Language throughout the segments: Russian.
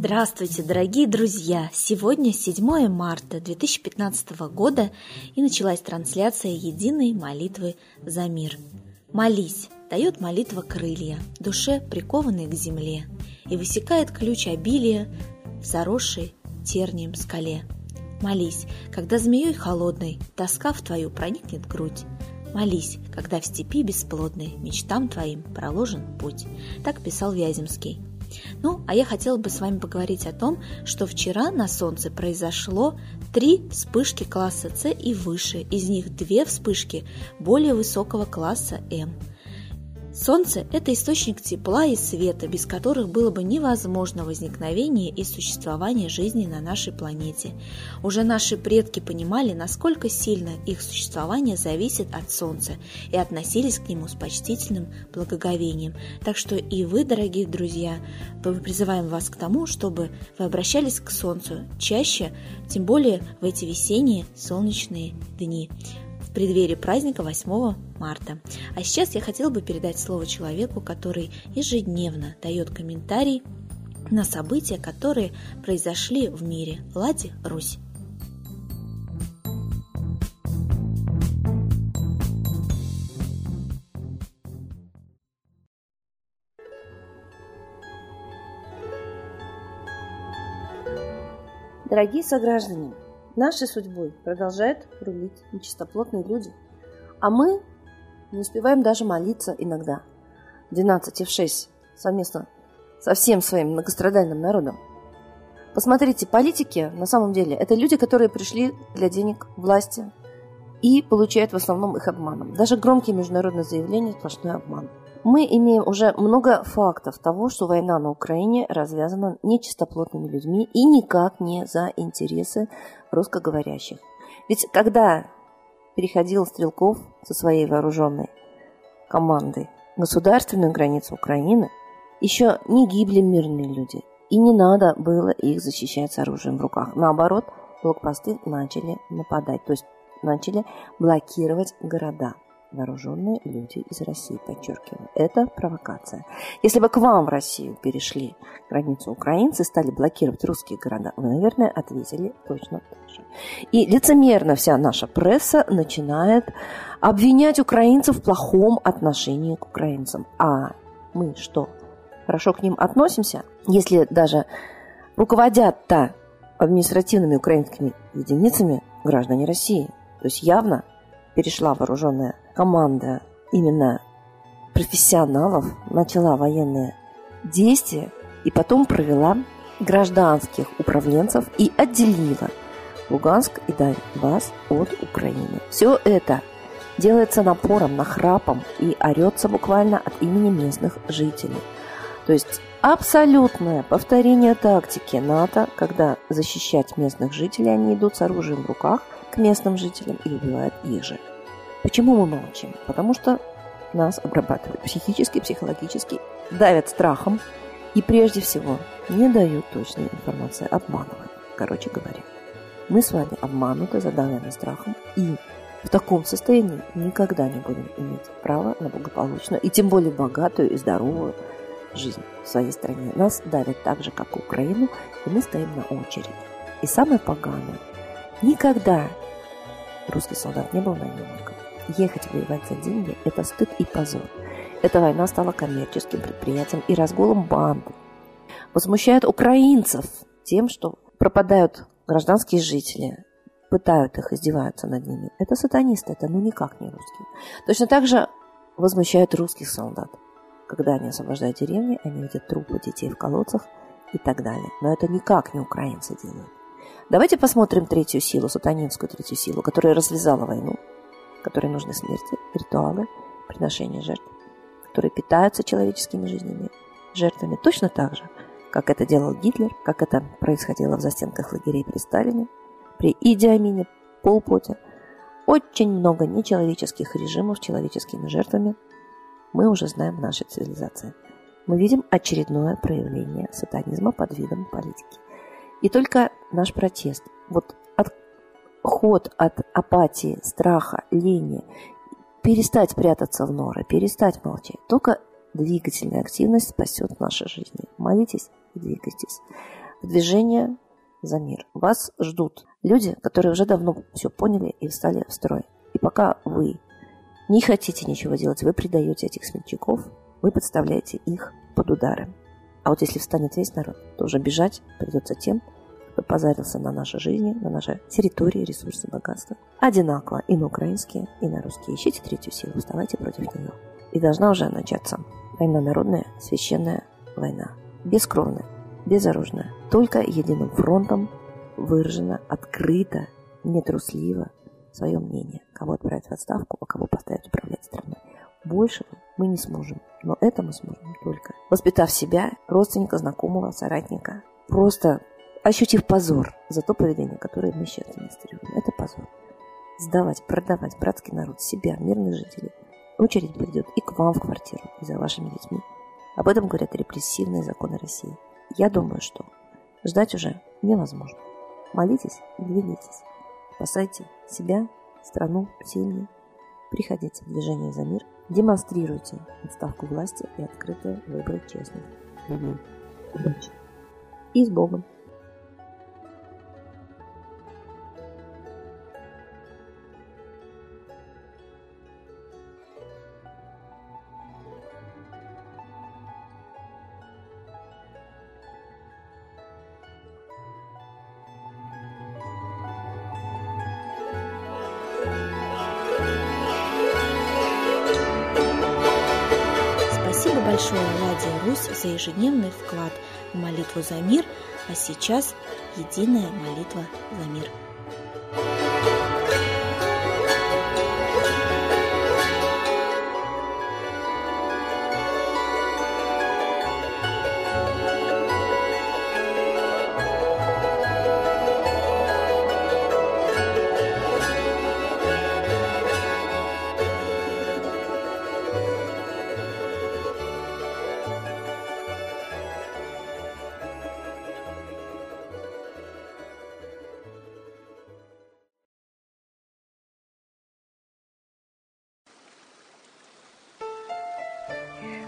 Здравствуйте, дорогие друзья! Сегодня 7 марта 2015 года и началась трансляция единой молитвы за мир. Молись, дает молитва крылья, душе прикованной к земле, и высекает ключ обилия в заросшей тернием скале. Молись, когда змеей холодной тоска в твою проникнет грудь. Молись, когда в степи бесплодной мечтам твоим проложен путь. Так писал Вяземский. Ну, а я хотела бы с вами поговорить о том, что вчера на Солнце произошло три вспышки класса С и выше, из них две вспышки более высокого класса М – Солнце – это источник тепла и света, без которых было бы невозможно возникновение и существование жизни на нашей планете. Уже наши предки понимали, насколько сильно их существование зависит от Солнца и относились к нему с почтительным благоговением. Так что и вы, дорогие друзья, мы призываем вас к тому, чтобы вы обращались к Солнцу чаще, тем более в эти весенние солнечные дни преддверии праздника 8 марта. А сейчас я хотела бы передать слово человеку, который ежедневно дает комментарий на события, которые произошли в мире. Лади Русь. Дорогие сограждане, Нашей судьбой продолжают рулить нечистоплотные люди. А мы не успеваем даже молиться иногда. 12 в 6 совместно со всем своим многострадальным народом. Посмотрите, политики на самом деле это люди, которые пришли для денег власти и получают в основном их обманом. Даже громкие международные заявления – сплошной обман. Мы имеем уже много фактов того, что война на Украине развязана нечистоплотными людьми и никак не за интересы русскоговорящих. Ведь когда переходил Стрелков со своей вооруженной командой государственную границу Украины, еще не гибли мирные люди, и не надо было их защищать с оружием в руках. Наоборот, блокпосты начали нападать, то есть начали блокировать города вооруженные люди из России, подчеркиваю. Это провокация. Если бы к вам в Россию перешли границу украинцы, стали блокировать русские города, вы, наверное, ответили точно так же. И лицемерно вся наша пресса начинает обвинять украинцев в плохом отношении к украинцам. А мы что, хорошо к ним относимся? Если даже руководят-то административными украинскими единицами граждане России. То есть явно перешла вооруженная команда именно профессионалов, начала военные действия и потом провела гражданских управленцев и отделила Луганск и Донбасс от Украины. Все это делается напором, нахрапом и орется буквально от имени местных жителей. То есть абсолютное повторение тактики НАТО, когда защищать местных жителей они идут с оружием в руках к местным жителям и убивают же. Почему мы молчим? Потому что нас обрабатывают психически, психологически, давят страхом и прежде всего не дают точной информации, обманывают. Короче говоря, мы с вами обмануты, задавлены страхом и в таком состоянии никогда не будем иметь права на благополучную и тем более богатую и здоровую жизнь в своей стране. Нас давят так же, как Украину, и мы стоим на очереди. И самое поганое, никогда русский солдат не был наемником. Ехать воевать за деньги – это стыд и позор. Эта война стала коммерческим предприятием и разгулом банд. Возмущает украинцев тем, что пропадают гражданские жители, пытают их, издеваются над ними. Это сатанисты, это ну никак не русские. Точно так же возмущают русских солдат. Когда они освобождают деревни, они видят трупы детей в колодцах и так далее. Но это никак не украинцы делают. Давайте посмотрим третью силу, сатанинскую третью силу, которая развязала войну которой нужны смерти, ритуалы, приношения жертв, которые питаются человеческими жизнями, жертвами точно так же, как это делал Гитлер, как это происходило в застенках лагерей при Сталине, при Иди Полпоте. Очень много нечеловеческих режимов с человеческими жертвами мы уже знаем в нашей цивилизации. Мы видим очередное проявление сатанизма под видом политики. И только наш протест, вот ход от апатии, страха, лени, перестать прятаться в норы, перестать молчать. Только двигательная активность спасет наши жизни. Молитесь и двигайтесь. движение за мир. Вас ждут люди, которые уже давно все поняли и встали в строй. И пока вы не хотите ничего делать, вы предаете этих смельчаков, вы подставляете их под удары. А вот если встанет весь народ, то уже бежать придется тем, кто позарился на наши жизни, на наши территории, ресурсы, богатства. Одинаково и на украинские, и на русские. Ищите третью силу, вставайте против нее. И должна уже начаться война народная, священная война. Бескровная, безоружная. Только единым фронтом выражено открыто, нетрусливо свое мнение. Кого отправить в отставку, а кого поставить управлять страной. Больше мы не сможем. Но это мы сможем только воспитав себя, родственника, знакомого, соратника. Просто ощутив позор за то поведение, которое мы сейчас демонстрируем. Это позор. Сдавать, продавать братский народ, себя, мирных жителей. Очередь придет и к вам в квартиру, и за вашими детьми. Об этом говорят репрессивные законы России. Я думаю, что ждать уже невозможно. Молитесь и двигайтесь. Спасайте себя, страну, семьи. Приходите в движение за мир. Демонстрируйте отставку власти и открытые выборы честных людей. И с Богом. Большое Ладья Русь за ежедневный вклад в молитву за мир, а сейчас единая молитва за мир.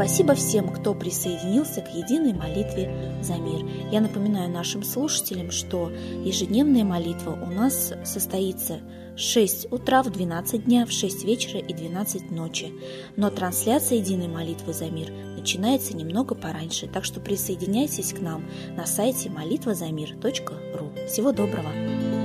Спасибо всем, кто присоединился к единой молитве за мир. Я напоминаю нашим слушателям, что ежедневная молитва у нас состоится в 6 утра, в 12 дня, в 6 вечера и 12 ночи. Но трансляция единой молитвы за мир начинается немного пораньше, так что присоединяйтесь к нам на сайте молитвазамир.ру. Всего доброго!